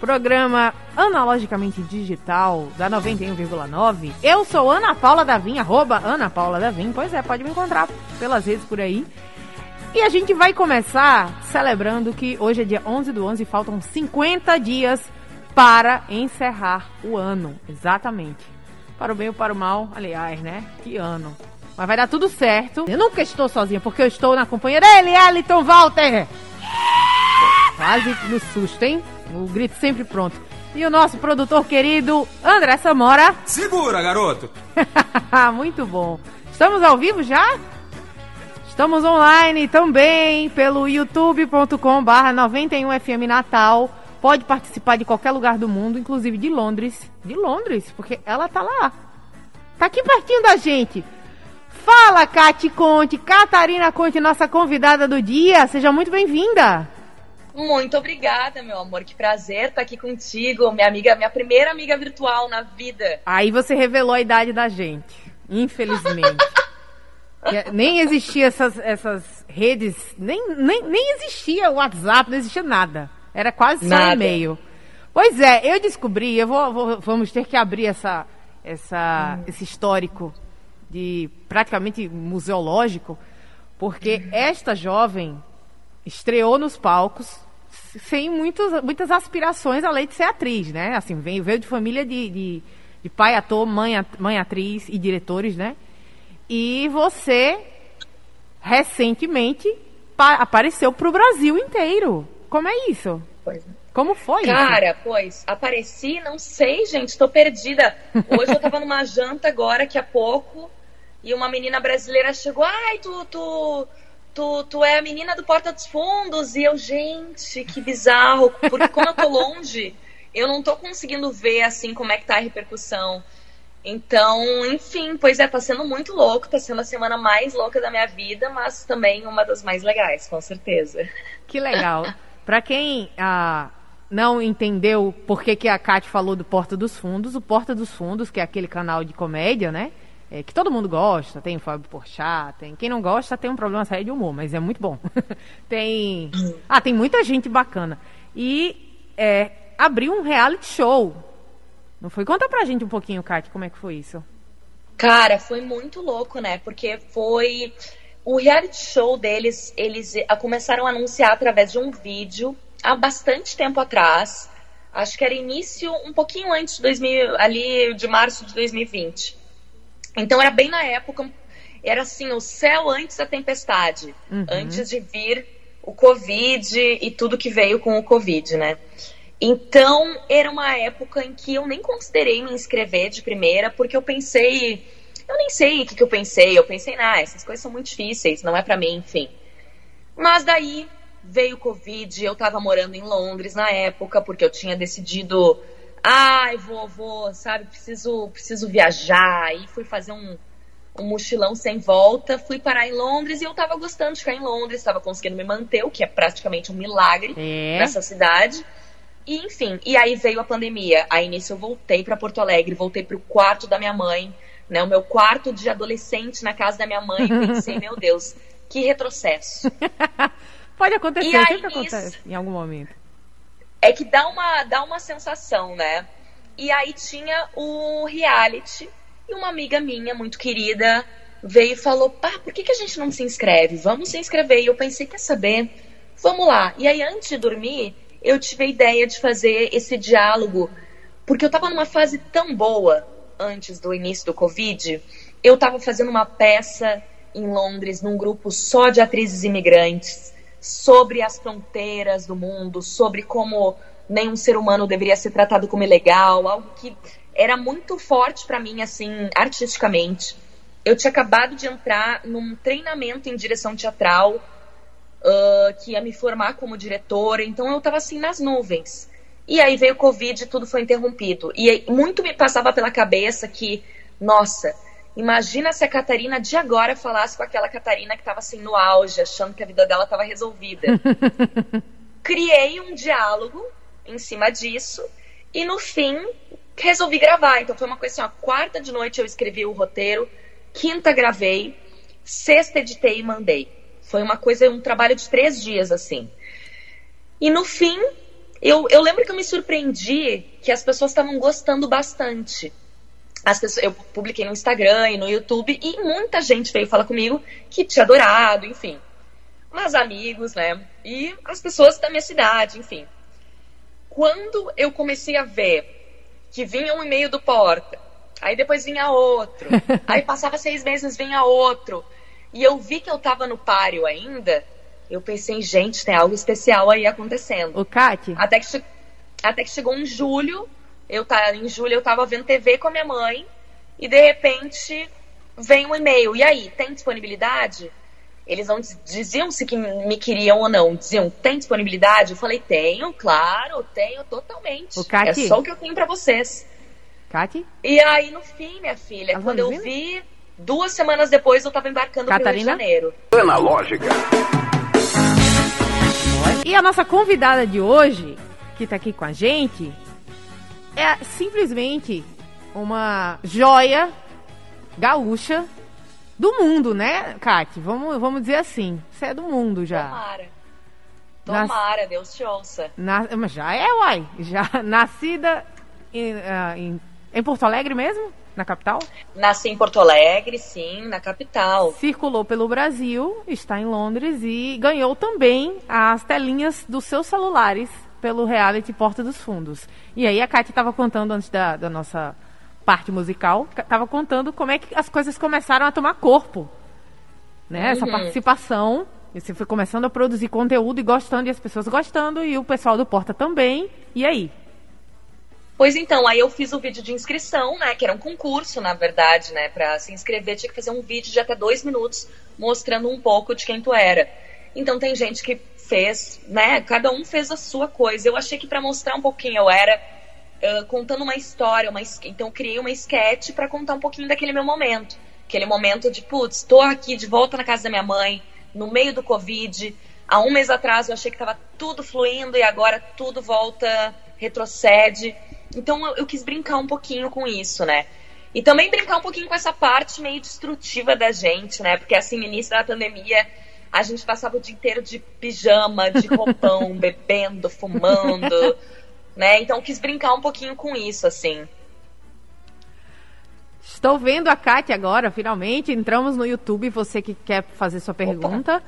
programa analogicamente digital da 91,9. Eu sou Ana Paula Davim, arroba Ana Paula Davim. Pois é, pode me encontrar pelas redes por aí. E a gente vai começar celebrando que hoje é dia 11 do 11 e faltam 50 dias para encerrar o ano. Exatamente. Para o bem ou para o mal, aliás, né? Que ano. Mas vai dar tudo certo. Eu nunca estou sozinha, porque eu estou na companhia dele, Eliton Walter. Quase no susto, hein? O grito sempre pronto. E o nosso produtor querido, André Samora. Segura, garoto! Muito bom. Estamos ao vivo já? Estamos online também pelo youtube.com barra 91FM Natal. Pode participar de qualquer lugar do mundo, inclusive de Londres. De Londres, porque ela tá lá. Tá aqui pertinho da gente. Fala, Cati Conte, Catarina Conte, nossa convidada do dia. Seja muito bem-vinda. Muito obrigada, meu amor. Que prazer estar aqui contigo, minha amiga, minha primeira amiga virtual na vida. Aí você revelou a idade da gente, infelizmente. nem existia essas, essas redes, nem, nem, nem existia o WhatsApp, não existia nada. Era quase só e-mail. Pois é, eu descobri, eu vou, vou, vamos ter que abrir essa, essa, hum. esse histórico de praticamente museológico, porque esta jovem estreou nos palcos sem muitos, muitas aspirações além de ser atriz, né? Assim, veio, veio de família de, de, de pai ator, mãe, mãe atriz e diretores, né? E você, recentemente, apareceu para o Brasil inteiro. Como é isso? Pois é. Como foi Cara, isso? pois, apareci, não sei, gente, estou perdida. Hoje eu tava numa janta agora, que há pouco, e uma menina brasileira chegou, ai, tu, tu, tu, tu é a menina do Porta dos Fundos. E eu, gente, que bizarro. Porque como eu tô longe, eu não tô conseguindo ver, assim, como é que tá a repercussão. Então, enfim, pois é, tá sendo muito louco, tá sendo a semana mais louca da minha vida, mas também uma das mais legais, com certeza. Que legal. Para quem ah, não entendeu por que, que a Kate falou do Porta dos Fundos, o Porta dos Fundos, que é aquele canal de comédia, né? É, que todo mundo gosta, tem o Fábio Porchat, tem quem não gosta tem um problema sério de humor, mas é muito bom. tem ah, tem muita gente bacana. E é, abriu um reality show. Não foi? Conta pra gente um pouquinho, Kate, como é que foi isso? Cara, foi muito louco, né? Porque foi o reality show deles, eles começaram a anunciar através de um vídeo há bastante tempo atrás. Acho que era início um pouquinho antes de 2000, ali de março de 2020. Então era bem na época, era assim, o céu antes da tempestade, uhum. antes de vir o Covid e tudo que veio com o Covid, né? Então era uma época em que eu nem considerei me inscrever de primeira, porque eu pensei, eu nem sei o que, que eu pensei, eu pensei, ah, essas coisas são muito difíceis, não é para mim, enfim. Mas daí veio o Covid, eu tava morando em Londres na época, porque eu tinha decidido Ai, vou, sabe, preciso, preciso viajar. E fui fazer um, um mochilão sem volta. Fui parar em Londres e eu tava gostando de ficar em Londres, tava conseguindo me manter, o que é praticamente um milagre é. nessa cidade. E enfim, e aí veio a pandemia. Aí nisso eu voltei para Porto Alegre, voltei pro quarto da minha mãe, né? O meu quarto de adolescente na casa da minha mãe. E pensei, meu Deus, que retrocesso. Pode acontecer, sempre nisso, acontece em algum momento é que dá uma, dá uma sensação, né? E aí tinha o reality e uma amiga minha, muito querida, veio e falou: pá, por que, que a gente não se inscreve? Vamos se inscrever. E eu pensei: quer saber? Vamos lá. E aí, antes de dormir, eu tive a ideia de fazer esse diálogo, porque eu tava numa fase tão boa antes do início do Covid. Eu tava fazendo uma peça em Londres, num grupo só de atrizes imigrantes sobre as fronteiras do mundo, sobre como nenhum ser humano deveria ser tratado como ilegal, algo que era muito forte para mim, assim, artisticamente. Eu tinha acabado de entrar num treinamento em direção teatral, uh, que ia me formar como diretora, então eu estava assim nas nuvens. E aí veio o Covid e tudo foi interrompido. E muito me passava pela cabeça que, nossa, Imagina se a Catarina de agora falasse com aquela Catarina que estava assim no auge, achando que a vida dela estava resolvida. Criei um diálogo em cima disso e no fim resolvi gravar. Então foi uma coisa assim, ó, quarta de noite eu escrevi o roteiro, quinta gravei, sexta editei e mandei. Foi uma coisa, um trabalho de três dias assim. E no fim, eu, eu lembro que eu me surpreendi que as pessoas estavam gostando bastante as pessoas, eu publiquei no Instagram e no YouTube e muita gente veio falar comigo que tinha adorado, enfim. Mas amigos, né? E as pessoas da minha cidade, enfim. Quando eu comecei a ver que vinha um e-mail do Porta, aí depois vinha outro, aí passava seis meses vinha outro, e eu vi que eu tava no páreo ainda, eu pensei, gente, tem algo especial aí acontecendo. O Kate? Até que, até que chegou em julho, eu tá, em julho eu tava vendo TV com a minha mãe e de repente vem um e-mail. E aí, tem disponibilidade? Eles não diziam se que me queriam ou não. Diziam, tem disponibilidade? Eu falei, tenho, claro, tenho totalmente. O Kati? É só o que eu tenho para vocês. Kati? E aí, no fim, minha filha, tá quando eu vi, duas semanas depois eu tava embarcando Catarina? pro Rio de Janeiro. Analógica. E a nossa convidada de hoje, que tá aqui com a gente, é simplesmente uma joia gaúcha do mundo, né, Kate? Vamos, vamos dizer assim. Você é do mundo já. Tomara. Tomara, Nas... Deus te ouça. Mas já é, uai. Já nascida em, uh, em, em Porto Alegre mesmo? Na capital? Nasci em Porto Alegre, sim, na capital. Circulou pelo Brasil, está em Londres e ganhou também as telinhas dos seus celulares pelo reality Porta dos Fundos. E aí a Kátia estava contando antes da, da, nossa parte musical, estava contando como é que as coisas começaram a tomar corpo. Né? Uhum. Essa participação. Você foi começando a produzir conteúdo e gostando, e as pessoas gostando, e o pessoal do Porta também. E aí? Pois então, aí eu fiz o vídeo de inscrição, né? Que era um concurso, na verdade, né? Pra se inscrever, tinha que fazer um vídeo de até dois minutos mostrando um pouco de quem tu era. Então tem gente que fez, né? Cada um fez a sua coisa. Eu achei que para mostrar um pouquinho eu era uh, contando uma história, uma, então criei uma sketch para contar um pouquinho daquele meu momento. Aquele momento de, putz, tô aqui de volta na casa da minha mãe, no meio do Covid. Há um mês atrás eu achei que tava tudo fluindo e agora tudo volta, retrocede. Então eu, eu quis brincar um pouquinho com isso, né? E também brincar um pouquinho com essa parte meio destrutiva da gente, né? Porque assim, no início da pandemia, a gente passava o dia inteiro de pijama, de roupão, bebendo, fumando, né? Então quis brincar um pouquinho com isso, assim. Estou vendo a Kátia agora, finalmente. Entramos no YouTube. Você que quer fazer sua pergunta, Opa.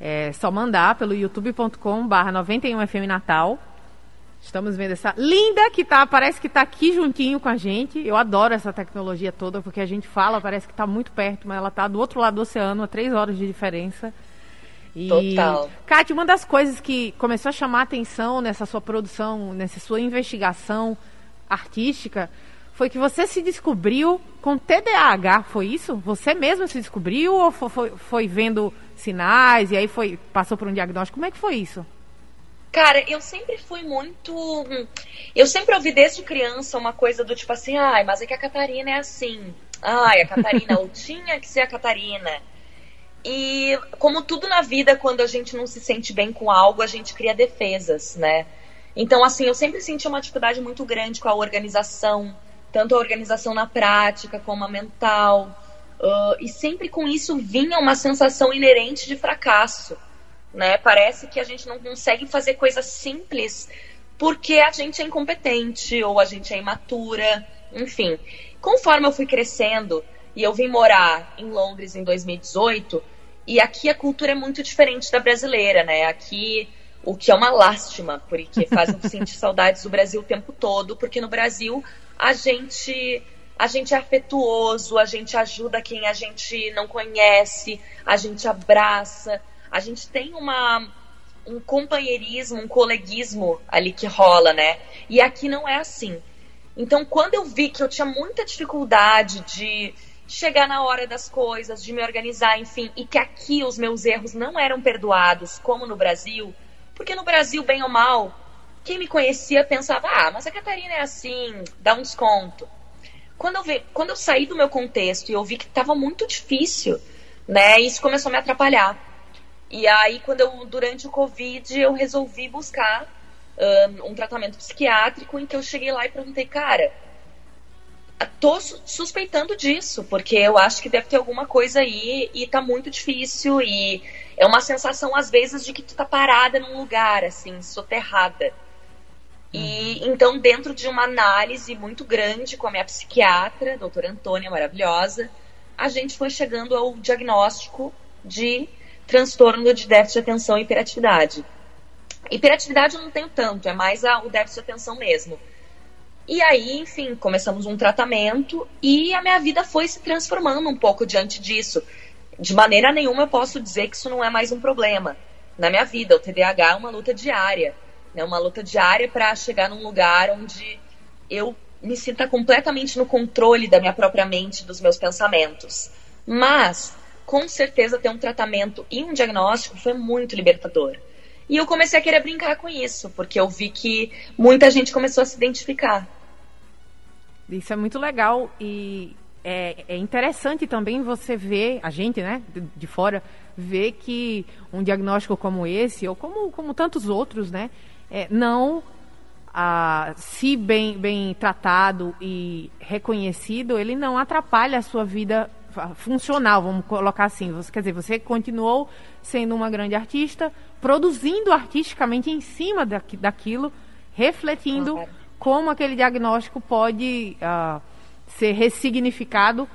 é só mandar pelo youtube.com/barra 91FM Natal. Estamos vendo essa linda que tá, parece que tá aqui juntinho com a gente. Eu adoro essa tecnologia toda, porque a gente fala, parece que tá muito perto, mas ela tá do outro lado do oceano, a três horas de diferença. E, Total. Kátia, uma das coisas que começou a chamar a atenção nessa sua produção, nessa sua investigação artística, foi que você se descobriu com TDAH, foi isso? Você mesmo se descobriu ou foi, foi, foi vendo sinais e aí foi passou por um diagnóstico? Como é que foi isso? Cara, eu sempre fui muito. Eu sempre ouvi desde criança uma coisa do tipo assim, ai, mas é que a Catarina é assim. Ai, a Catarina, ou tinha que ser a Catarina. E como tudo na vida, quando a gente não se sente bem com algo, a gente cria defesas, né? Então, assim, eu sempre senti uma dificuldade muito grande com a organização, tanto a organização na prática como a mental. Uh, e sempre com isso vinha uma sensação inerente de fracasso, né? Parece que a gente não consegue fazer coisas simples porque a gente é incompetente ou a gente é imatura, enfim. Conforme eu fui crescendo, e eu vim morar em Londres em 2018, e aqui a cultura é muito diferente da brasileira, né? Aqui, o que é uma lástima, porque fazem sentir saudades do Brasil o tempo todo, porque no Brasil a gente a gente é afetuoso, a gente ajuda quem a gente não conhece, a gente abraça, a gente tem uma um companheirismo, um coleguismo ali que rola, né? E aqui não é assim. Então, quando eu vi que eu tinha muita dificuldade de chegar na hora das coisas, de me organizar, enfim, e que aqui os meus erros não eram perdoados, como no Brasil, porque no Brasil, bem ou mal, quem me conhecia pensava, ah, mas a Catarina é assim, dá um desconto. quando eu, vi, quando eu saí do meu contexto e eu vi que estava muito difícil, né? Isso começou a me atrapalhar. E aí, quando eu, durante o Covid, eu resolvi buscar um, um tratamento psiquiátrico em que eu cheguei lá e perguntei, cara, tô suspeitando disso, porque eu acho que deve ter alguma coisa aí e tá muito difícil e é uma sensação às vezes de que tu tá parada num lugar assim, soterrada. E uhum. então dentro de uma análise muito grande com a minha psiquiatra, a doutora Antônia maravilhosa, a gente foi chegando ao diagnóstico de transtorno de déficit de atenção e hiperatividade. Hiperatividade eu não tenho tanto, é mais a, o déficit de atenção mesmo. E aí, enfim, começamos um tratamento e a minha vida foi se transformando um pouco diante disso. De maneira nenhuma eu posso dizer que isso não é mais um problema na minha vida. O TDAH é uma luta diária, né? Uma luta diária para chegar num lugar onde eu me sinta completamente no controle da minha própria mente, dos meus pensamentos. Mas, com certeza, ter um tratamento e um diagnóstico foi muito libertador. E eu comecei a querer brincar com isso, porque eu vi que muita gente começou a se identificar. Isso é muito legal e é, é interessante também você ver, a gente, né, de, de, fora, ver que um diagnóstico como esse, ou como, como tantos outros, né, é, não, ah, se bem, bem tratado e reconhecido, ele não atrapalha a sua vida funcional, vamos colocar assim. Você, quer dizer, você continuou sendo uma grande artista, produzindo artisticamente em cima daquilo, refletindo claro como aquele diagnóstico pode uh, ser ressignificado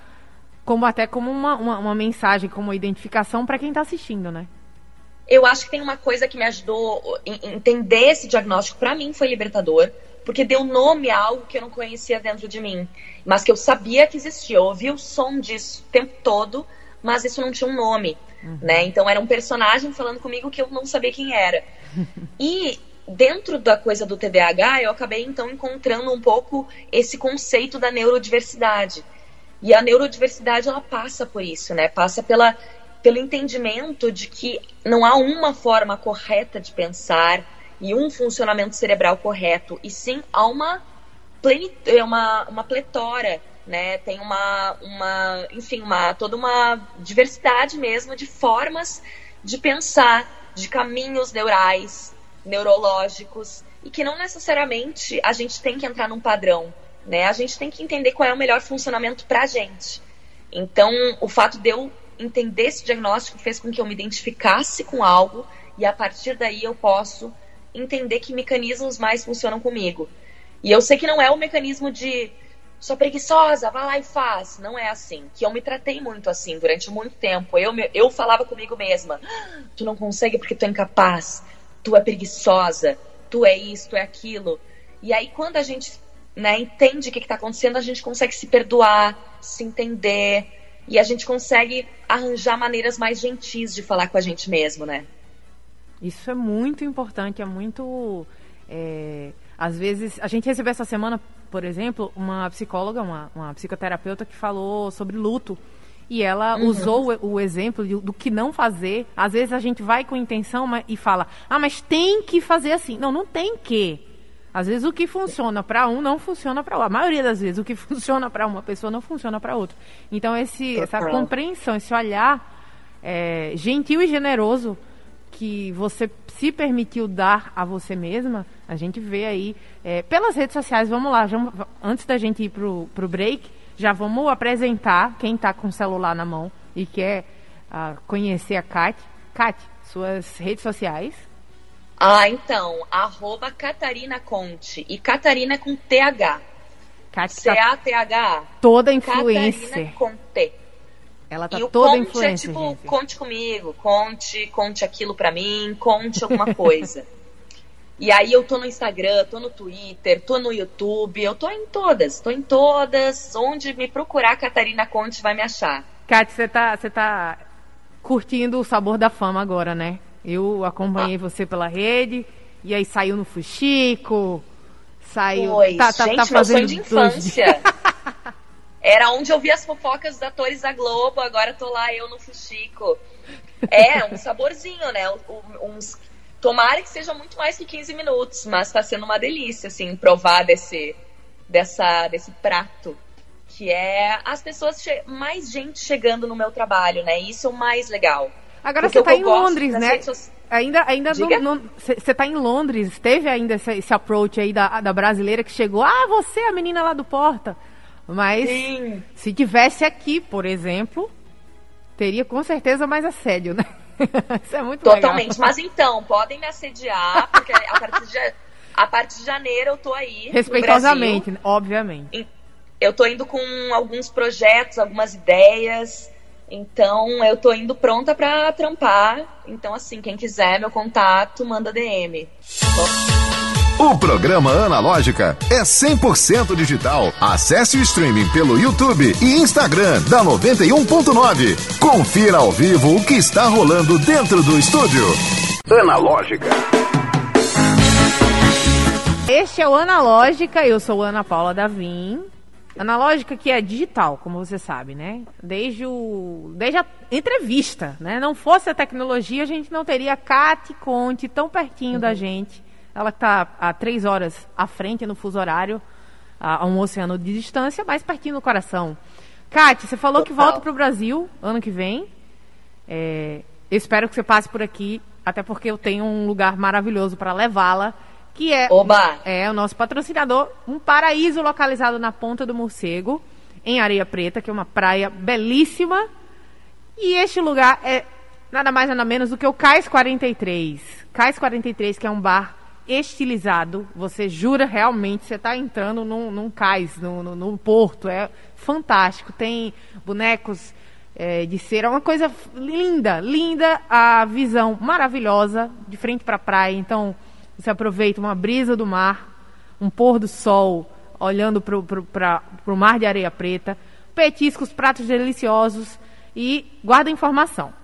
como até como uma, uma, uma mensagem, como uma identificação para quem está assistindo, né? Eu acho que tem uma coisa que me ajudou a entender esse diagnóstico, para mim foi libertador, porque deu nome a algo que eu não conhecia dentro de mim, mas que eu sabia que existia. Eu ouvi o som disso o tempo todo, mas isso não tinha um nome, uhum. né? Então era um personagem falando comigo que eu não sabia quem era. E dentro da coisa do TDAH, eu acabei então encontrando um pouco esse conceito da neurodiversidade. E a neurodiversidade ela passa por isso, né? Passa pela, pelo entendimento de que não há uma forma correta de pensar e um funcionamento cerebral correto, e sim há uma é uma, uma pletora, né? Tem uma, uma, enfim, uma toda uma diversidade mesmo de formas de pensar, de caminhos neurais, neurológicos e que não necessariamente a gente tem que entrar num padrão, né? A gente tem que entender qual é o melhor funcionamento para a gente. Então, o fato de eu entender esse diagnóstico fez com que eu me identificasse com algo e a partir daí eu posso entender que mecanismos mais funcionam comigo. E eu sei que não é o mecanismo de sou preguiçosa, vai lá e faz. Não é assim. Que eu me tratei muito assim durante muito tempo. Eu, eu falava comigo mesma: ah, tu não consegue porque tu é incapaz tu é preguiçosa, tu é isso, tu é aquilo. E aí, quando a gente né, entende o que está acontecendo, a gente consegue se perdoar, se entender, e a gente consegue arranjar maneiras mais gentis de falar com a gente mesmo, né? Isso é muito importante, é muito. É, às vezes, a gente recebeu essa semana, por exemplo, uma psicóloga, uma, uma psicoterapeuta que falou sobre luto. E ela uhum. usou o, o exemplo de, do que não fazer. Às vezes a gente vai com intenção mas, e fala, ah, mas tem que fazer assim. Não, não tem que. Às vezes o que funciona para um não funciona para outro. A maioria das vezes o que funciona para uma pessoa não funciona para outra. Então esse, essa compreensão, esse olhar é, gentil e generoso que você se permitiu dar a você mesma, a gente vê aí é, pelas redes sociais. Vamos lá, vamos, antes da gente ir pro, pro break, já vamos apresentar quem está com o celular na mão e quer uh, conhecer a Kat. Kat, suas redes sociais. Ah, então, arroba Catarina Conte. E Catarina com TH. C-A-T-H. Toda influencer. Catarina Conte. Ela tá e toda influencer. É tipo, gente. conte comigo, conte, conte aquilo pra mim, conte alguma coisa. E aí eu tô no Instagram, tô no Twitter, tô no YouTube, eu tô em todas, tô em todas. Onde me procurar, Catarina Conte vai me achar. Kátia, você tá, você tá curtindo o sabor da fama agora, né? Eu acompanhei ah. você pela rede, e aí saiu no Fuxico, saiu. Oi, tá, tá, gente, tá fazendo meu sonho de infância. Era onde eu via as fofocas dos atores da Globo, agora tô lá eu no Fuxico. É, um saborzinho, né? Uns Tomara que seja muito mais que 15 minutos, mas está sendo uma delícia, assim, provar desse, dessa, desse prato que é as pessoas mais gente chegando no meu trabalho, né? Isso é o mais legal. Agora você está em Londres, né? Ainda, ainda você está em Londres, teve ainda esse, esse, approach aí da, da brasileira que chegou, ah, você é a menina lá do Porta. Mas Sim. se tivesse aqui, por exemplo, teria com certeza mais assédio, né? Isso é muito Totalmente. Legal. Mas então, podem me assediar, porque a partir de, a partir de janeiro eu tô aí. Respeitosamente, obviamente. Eu tô indo com alguns projetos, algumas ideias. Então, eu tô indo pronta para trampar. Então, assim, quem quiser meu contato, manda DM. O programa Analógica é 100% digital. Acesse o streaming pelo YouTube e Instagram da 91.9. Confira ao vivo o que está rolando dentro do estúdio. Analógica. Este é o Analógica, eu sou Ana Paula Davim. Analógica que é digital, como você sabe, né? Desde, o, desde a entrevista, né? Não fosse a tecnologia, a gente não teria Cate Conte tão pertinho uhum. da gente. Ela está a três horas à frente no fuso horário, a, a, um oceano de distância, mais pertinho no coração. Cate, você falou Total. que volta para o Brasil ano que vem. É, eu espero que você passe por aqui, até porque eu tenho um lugar maravilhoso para levá-la que é, Oba. é o nosso patrocinador, um paraíso localizado na Ponta do Morcego, em Areia Preta, que é uma praia belíssima. E este lugar é nada mais nada menos do que o Cais 43. Cais 43, que é um bar estilizado. Você jura realmente, você está entrando num, num cais, no, no, no, porto. É fantástico. Tem bonecos é, de cera, uma coisa linda, linda. A visão maravilhosa, de frente para a praia. Então, você aproveita uma brisa do mar, um pôr do sol, olhando para o mar de areia preta, petiscos, pratos deliciosos e guarda informação.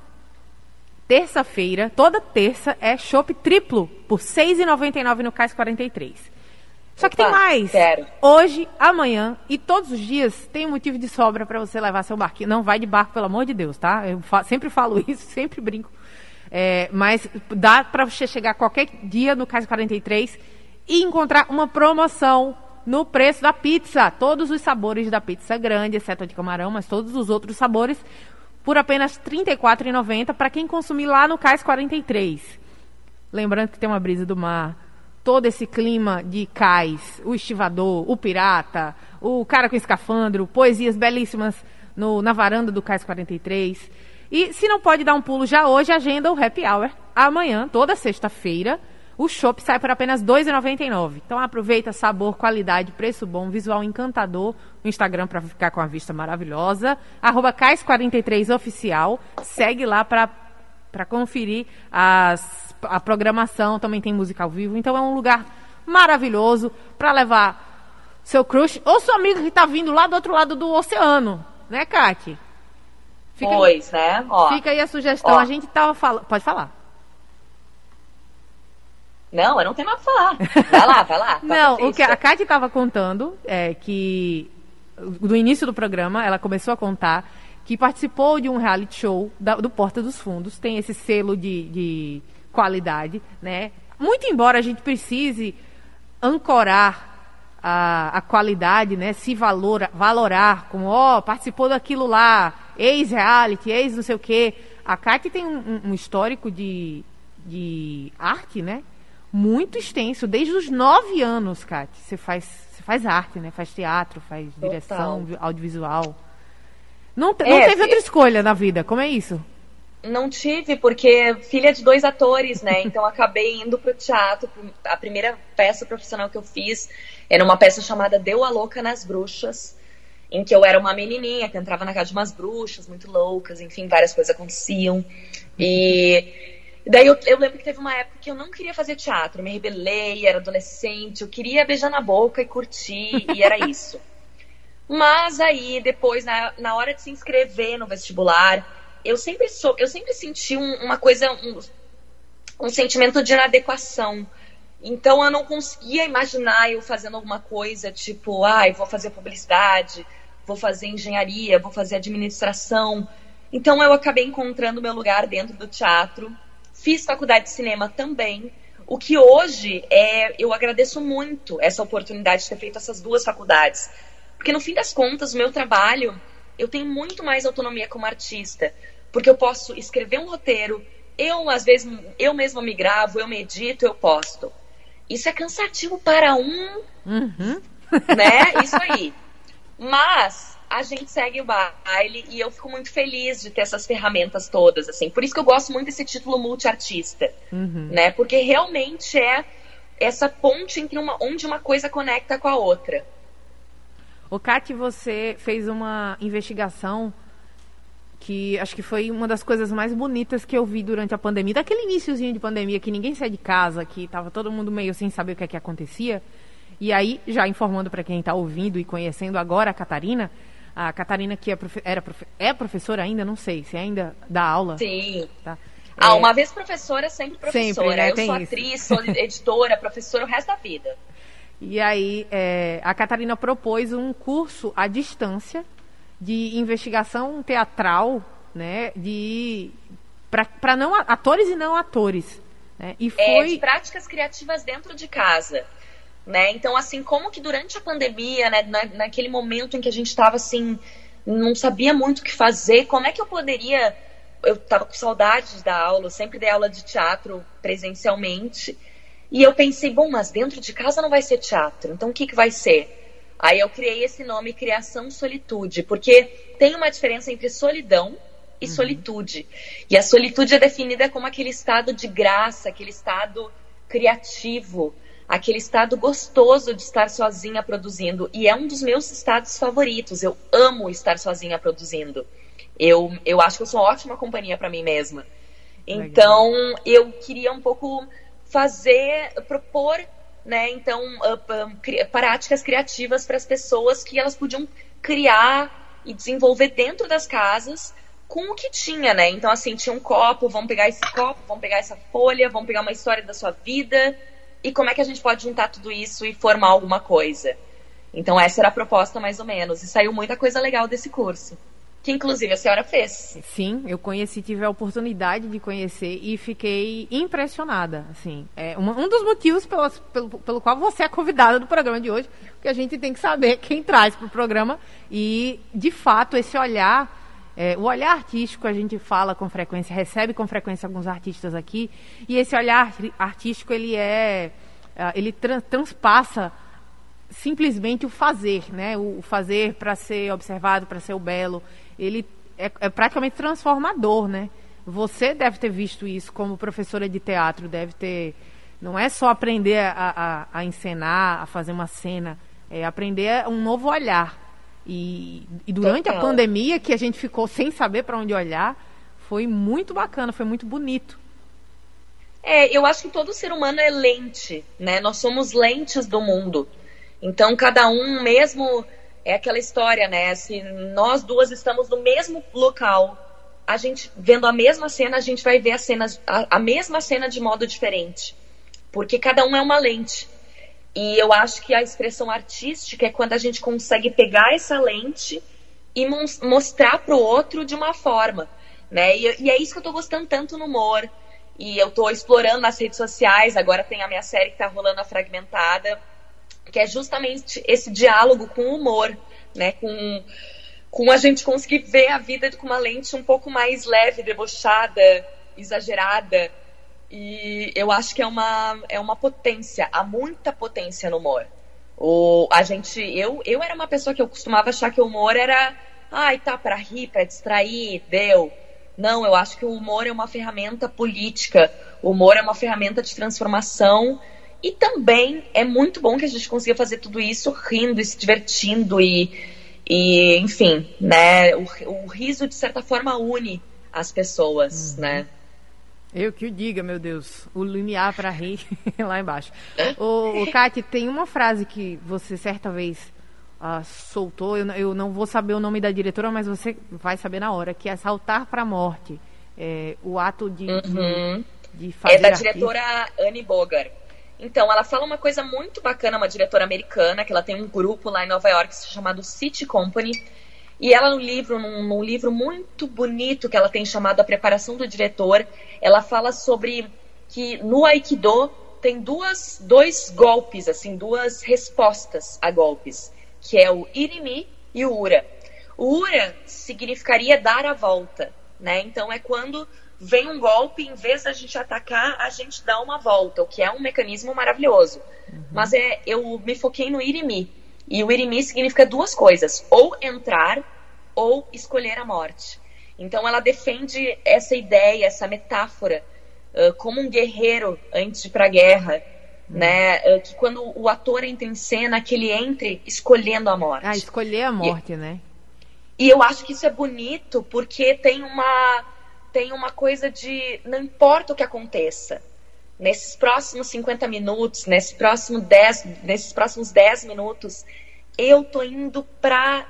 Terça-feira, toda terça, é chopp triplo por R$ 6,99 no Cais 43. Só que Opa, tem mais. Quero. Hoje, amanhã e todos os dias tem motivo de sobra para você levar seu barquinho. Não vai de barco, pelo amor de Deus, tá? Eu fa sempre falo isso, sempre brinco. É, mas dá para você chegar qualquer dia no Cais 43 e encontrar uma promoção no preço da pizza. Todos os sabores da pizza grande, exceto a de camarão, mas todos os outros sabores, por apenas R$ 34,90 para quem consumir lá no Cais 43. Lembrando que tem uma brisa do mar, todo esse clima de cais, o estivador, o pirata, o cara com escafandro, poesias belíssimas no, na varanda do Cais 43. E se não pode dar um pulo já hoje, agenda o Happy Hour. Amanhã, toda sexta-feira, o shopping sai por apenas R$ 2,99. Então aproveita sabor, qualidade, preço bom, visual encantador. O Instagram para ficar com a vista maravilhosa. Arroba Cais43Oficial. Segue lá para conferir as, a programação. Também tem música ao vivo. Então é um lugar maravilhoso para levar seu crush ou seu amigo que está vindo lá do outro lado do oceano. Né, Kate? Fica pois, aí, né? Ó, fica aí a sugestão. Ó. A gente tava falando. Pode falar. Não, eu não tenho nada pra falar. Vai lá, vai lá. não, o que a Kate estava contando é que no início do programa ela começou a contar que participou de um reality show da, do Porta dos Fundos, tem esse selo de, de qualidade, né? Muito embora a gente precise ancorar a, a qualidade, né? Se valora, valorar como, ó, oh, participou daquilo lá, ex-reality, ex não sei o quê. A Kate tem um, um, histórico de, de arte, né? Muito extenso, desde os nove anos, Kate. Você faz, você faz arte, né? Faz teatro, faz Total. direção, audiovisual. Não, não é, teve outra escolha na vida, como é isso? Não tive, porque filha de dois atores, né? Então acabei indo pro teatro. A primeira peça profissional que eu fiz era uma peça chamada Deu a Louca nas Bruxas, em que eu era uma menininha que entrava na casa de umas bruxas muito loucas, enfim, várias coisas aconteciam. E daí eu, eu lembro que teve uma época que eu não queria fazer teatro, me rebelei, era adolescente, eu queria beijar na boca e curtir, e era isso. Mas aí, depois, na, na hora de se inscrever no vestibular, eu sempre sou, eu sempre senti um, uma coisa, um, um sentimento de inadequação. Então eu não conseguia imaginar eu fazendo alguma coisa tipo, ai, ah, vou fazer publicidade, vou fazer engenharia, vou fazer administração. Então eu acabei encontrando meu lugar dentro do teatro. Fiz faculdade de cinema também. O que hoje é, eu agradeço muito essa oportunidade de ter feito essas duas faculdades, Porque no fim das contas, o meu trabalho, eu tenho muito mais autonomia como artista. Porque eu posso escrever um roteiro, eu, às vezes, eu mesma me gravo, eu medito, eu posto. Isso é cansativo para um, Uhum. né? Isso aí. Mas a gente segue o baile e eu fico muito feliz de ter essas ferramentas todas, assim. Por isso que eu gosto muito desse título multiartista, Uhum. né? Porque realmente é essa ponte entre uma, onde uma coisa conecta com a outra. O Kati, você fez uma investigação que acho que foi uma das coisas mais bonitas que eu vi durante a pandemia. Daquele iníciozinho de pandemia que ninguém saía de casa, que tava todo mundo meio sem saber o que é que acontecia. E aí, já informando para quem está ouvindo e conhecendo agora a Catarina, a Catarina que é, profe era profe é professora ainda, não sei, se ainda dá aula. Sim. Tá? Ah, É, uma vez professora, sempre professora. Sempre, né? Eu Tem sou isso. atriz, sou editora, professora o resto da vida. E aí, é, a Catarina propôs um curso à distância de investigação teatral, né, de para não atores e não atores, né? E É, foi de práticas criativas dentro de casa. Né? Então, assim, como que durante a pandemia, né, na, naquele momento em que a gente estava assim, não sabia muito o que fazer, como é que eu poderia. Eu estava com saudades da aula, eu sempre dei aula de teatro presencialmente. E eu pensei, bom, mas dentro de casa não vai ser teatro, então o que, que vai ser? Aí eu criei esse nome Criação Solitude, porque tem uma diferença entre solidão e solitude. E a solitude é definida como aquele estado de graça, aquele estado criativo, aquele estado gostoso de estar sozinha produzindo. E é um dos meus estados favoritos. Eu amo estar sozinha produzindo. Eu, eu acho que eu sou ótima companhia para mim mesma. Então, eu queria um pouco fazer, propor, né, então, práticas criativas para as pessoas que elas podiam criar e desenvolver dentro das casas com o que tinha, né? Então, assim, tinha um copo, vamos pegar esse copo, vamos pegar essa folha, vamos pegar uma história da sua vida e como é que a gente pode juntar tudo isso e formar alguma coisa. Então, essa era a proposta, mais ou menos. E saiu muita coisa legal desse curso. Que, inclusive, a senhora fez. Sim, eu conheci, tive a oportunidade de conhecer e fiquei impressionada. Assim, é uma- um dos motivos pelas- pelo, pelo qual você é convidada do programa de hoje, porque a gente tem que saber quem traz para o programa e, de fato, esse olhar, é, o olhar artístico a gente fala com frequência, recebe com frequência alguns artistas aqui e esse olhar artístico ele é, ah, ele tran- transpassa simplesmente o fazer, né? O, o fazer para ser observado, para ser o belo, ele é, é praticamente transformador, né? Você deve ter visto isso como professora de teatro, deve ter. Não é só aprender a, a, a encenar, a fazer uma cena, é aprender um novo olhar. E, e durante a Total. pandemia, que a gente ficou sem saber para onde olhar, foi muito bacana, foi muito bonito. É, eu acho que todo ser humano é lente, né? Nós somos lentes do mundo. Então, cada um mesmo é aquela história, né? Se nós duas estamos no mesmo local, a gente vendo a mesma cena, a gente vai ver a, cena, a, a mesma cena de modo diferente. Porque cada um é uma lente. E eu acho que a expressão artística é quando a gente consegue pegar essa lente e mos- mostrar para o outro de uma forma, né? E, e é isso que eu tô gostando tanto no humor. E eu tô explorando nas redes sociais, agora tem a minha série que tá rolando a fragmentada, que é justamente esse diálogo com o humor, né? Com, com a gente conseguir ver a vida com uma lente um pouco mais leve, debochada, exagerada. E eu acho que é uma, é uma potência, há muita potência no humor. O, a gente, eu, eu era uma pessoa que eu costumava achar que o humor era, ai, tá, pra rir, pra distrair, deu. Não, eu acho que o humor é uma ferramenta política, o humor é uma ferramenta de transformação e também é muito bom que a gente consiga fazer tudo isso rindo e se divertindo e, e enfim, né? O, o riso de certa forma une as pessoas, né? Eu que o diga, meu Deus. O limiar para rir lá embaixo. O, o Kati, tem uma frase que você certa vez ah, soltou. Eu, não- eu não vou saber o nome da diretora, mas você vai saber na hora. Que é saltar para a morte. É, o ato de, Uhum. de, de fazer É da artista. diretora Anne Bogar. Então, ela fala uma coisa muito bacana, uma diretora americana, que ela tem um grupo lá em Nova York chamado City Company. E ela, no livro, num, num livro muito bonito que ela tem chamado A Preparação do Diretor, ela fala sobre que no Aikido tem duas, dois golpes, assim, duas respostas a golpes. que é o Irimi e o Ura. O Ura significaria dar a volta, né? Então é quando vem um golpe, em vez da gente atacar, a gente dá uma volta, o que é um mecanismo maravilhoso. Uhum. Mas é, eu me foquei no Irimi. E o Irimi significa duas coisas: ou entrar ou escolher a morte. Então ela defende essa ideia, essa metáfora, uh, como um guerreiro antes de ir para a guerra, né? Uh, que quando o ator entra em cena, que ele entre escolhendo a morte. Ah, escolher a morte, e, né? E eu acho que isso é bonito porque tem uma tem uma coisa de não importa o que aconteça. Nesses próximos 50 minutos, nesse próximo 10, nesses próximos 10 minutos, eu tô indo pra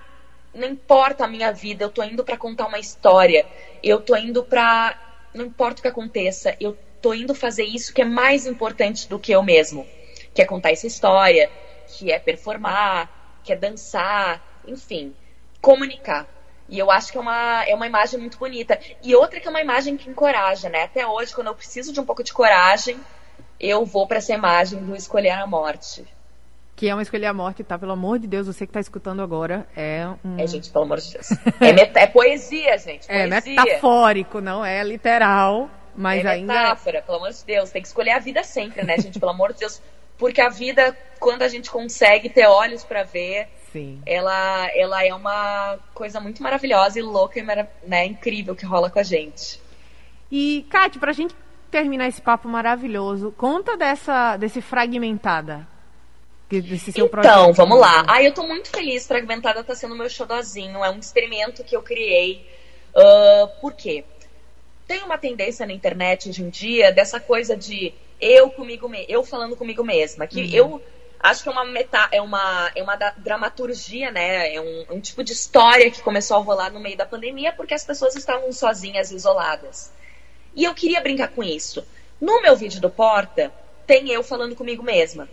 não importa a minha vida, eu tô indo para contar uma história. Eu tô indo para não importa o que aconteça, eu tô indo fazer isso que é mais importante do que eu mesmo, que é contar essa história, que é performar, que é dançar, enfim, comunicar. E eu acho que é uma, é uma imagem muito bonita. E outra que é uma imagem que encoraja, né? Até hoje, quando eu preciso de um pouco de coragem, eu vou para essa imagem do escolher a morte. Que é uma escolher a morte, tá? Pelo amor de Deus, você que tá escutando agora é um. É, gente, pelo amor de Deus. É, met... é poesia, gente. É poesia. É metafórico, não é literal. Mas é ainda. metáfora, pelo amor de Deus. Tem que escolher a vida sempre, né, gente? Pelo amor de Deus. Porque a vida, quando a gente consegue ter olhos para ver, Sim. Ela, ela é uma coisa muito maravilhosa e louca e né, incrível que rola com a gente. E, Kátia, pra gente terminar esse papo maravilhoso, conta dessa, desse Fragmentada. Desse seu então, projeto. vamos lá. Ah, eu tô muito feliz. Fragmentada tá sendo meu xodózinho. É um experimento que eu criei. Uh, por quê? Tem uma tendência na internet hoje em dia dessa coisa de eu comigo eu falando comigo mesma. Que uhum. eu acho que é uma meta, é uma, é uma dramaturgia, né? É um, um, tipo de história que começou a rolar no meio da pandemia porque as pessoas estavam sozinhas, isoladas. E eu queria brincar com isso. No meu vídeo do Porta, tem eu falando comigo mesma.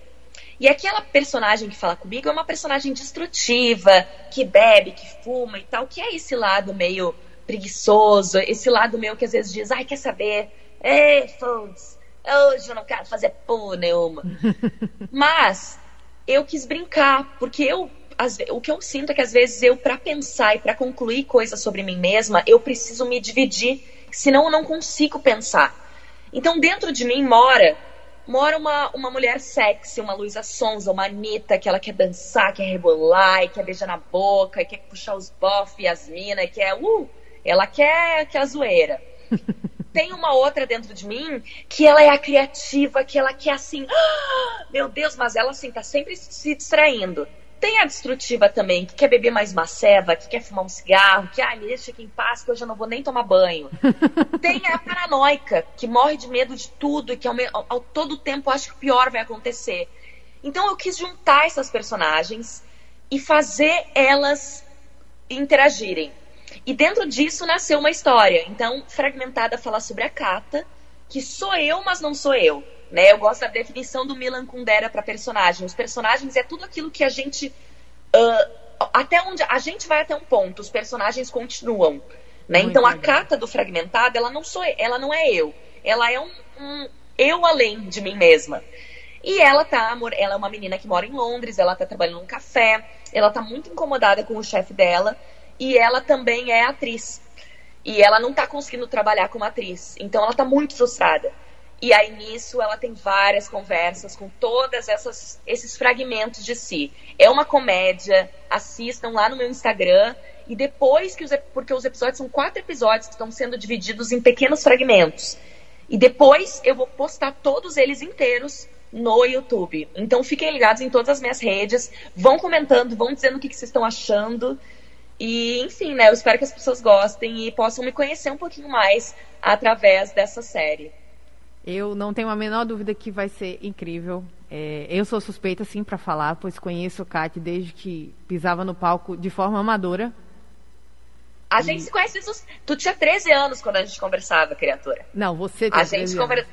E aquela personagem que fala comigo é uma personagem destrutiva, que bebe, que fuma e tal, que é esse lado meio preguiçoso, esse lado meio que às vezes diz, ai, quer saber? Ei, foda hoje eu não quero fazer porra nenhuma. Mas eu quis brincar, porque eu as, o que eu sinto é que às vezes eu, para pensar e para concluir coisas sobre mim mesma, eu preciso me dividir, senão eu não consigo pensar. Então dentro de mim mora mora uma, uma mulher sexy, uma Luísa Sonza, uma Anitta, que ela quer dançar, quer rebolar, quer beijar na boca, quer puxar os bofs e as minas, que é, uh, ela quer, quer a zoeira. tem uma outra dentro de mim que ela é a criativa, que ela quer assim, ah, meu Deus, mas ela assim tá sempre se distraindo. Tem a destrutiva também, que quer beber mais maceva, que quer fumar um cigarro, que, ah, me deixa aqui em paz, que hoje eu não vou nem tomar banho. Tem a paranoica, que morre de medo de tudo e que ao, ao, ao todo tempo acha que o pior vai acontecer. Então eu quis juntar essas personagens e fazer elas interagirem. E dentro disso nasceu uma história. Então, Fragmentada fala sobre a Kata, que sou eu, mas não sou eu. Né? Eu gosto da definição do Milan Kundera para personagem. Os personagens é tudo aquilo que a gente. Uh, até onde. A gente vai até um ponto, os personagens continuam. Né? Então a Kata do Fragmentada, ela não, sou, ela não é eu. Ela é um, um eu além de mim mesma. E ela tá, ela é uma menina que mora em Londres, ela tá trabalhando num café, ela tá muito incomodada com o chefe dela e ela também é atriz. E ela não está conseguindo trabalhar como atriz. Então ela está muito frustrada. E aí nisso ela tem várias conversas com todas essas esses fragmentos de si. É uma comédia, assistam lá no meu Instagram e depois que os porque os episódios são quatro episódios que estão sendo divididos em pequenos fragmentos. E depois eu vou postar todos eles inteiros no YouTube. Então fiquem ligados em todas as minhas redes, vão comentando, vão dizendo o que, que vocês estão achando. E, enfim, né, eu espero que as pessoas gostem e possam me conhecer um pouquinho mais através dessa série. Eu não tenho a menor dúvida que vai ser incrível. É, eu sou suspeita, sim, para falar, pois conheço o Kat desde que pisava no palco de forma amadora. A e... gente se conhece. Tu tinha 13 anos quando a gente conversava, criatura. Não, você tinha a gente conver...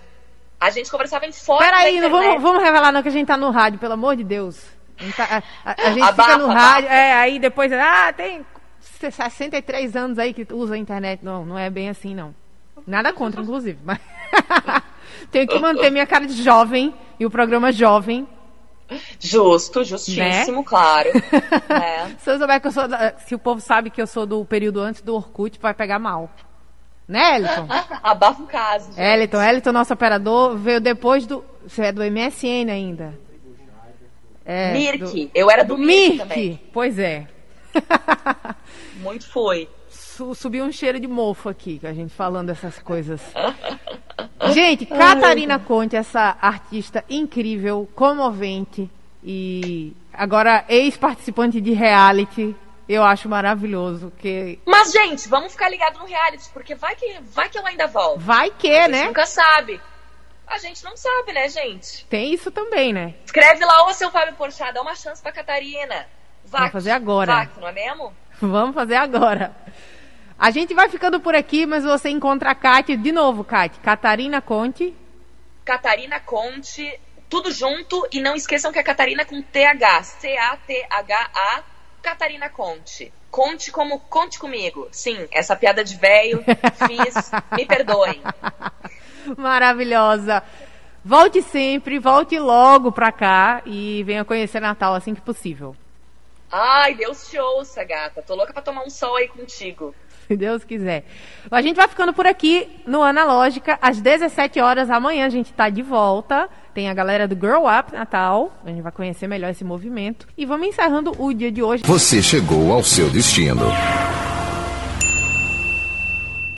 A gente conversava em fora. Peraí, não vamos, vamos revelar, não, que a gente tá no rádio, pelo amor de Deus. A, gente, tá, a, a, a gente fica no rádio, é, aí depois, ah, tem 63 anos aí que usa a internet. Não, não é bem assim, não. Nada contra, inclusive. Mas tenho que manter minha cara de jovem e o programa jovem. Justo, justíssimo, né? claro. é. Se eu souber que eu sou. Da, se o povo sabe que eu sou do período antes do Orkut, vai pegar mal. Né, Eliton? Abafa o caso. Gente. Eliton, Eliton, nosso operador, veio depois do. Você é do MSN ainda. É, Mirk. Do, eu era do, do Mirk, também. Pois é. Muito foi. Subiu um cheiro de mofo aqui, a gente falando essas coisas. gente, Catarina Conte, essa artista incrível, comovente e agora ex-participante de reality, eu acho maravilhoso que. Mas gente, vamos ficar ligado no reality, porque vai que vai que ela ainda volta. Vai que, né? Nunca sabe. A gente não sabe, né, gente? Tem isso também, né? Escreve lá, ô seu Fábio Porchat, dá uma chance pra Catarina. Vac, Vamos fazer agora. Vac, não é mesmo? Vamos fazer agora. A gente vai ficando por aqui, mas você encontra a Kátia de novo, Kátia. Catarina Conte. Catarina Conte, tudo junto. E não esqueçam que é Catarina com TH. C-A-T-H-A. Catarina Conte. Conte como conte comigo. Sim, essa piada de velho fiz. me perdoem. Maravilhosa. Volte sempre, volte logo pra cá e venha conhecer Natal assim que possível. Ai, Deus te ouça, gata. Tô louca pra tomar um sol aí contigo. Se Deus quiser. A gente vai ficando por aqui no Analógica. Às 17 horas amanhã a gente tá de volta. Tem a galera do Girl Up Natal. A gente vai conhecer melhor esse movimento. E vamos encerrando o dia de hoje. Você chegou ao seu destino.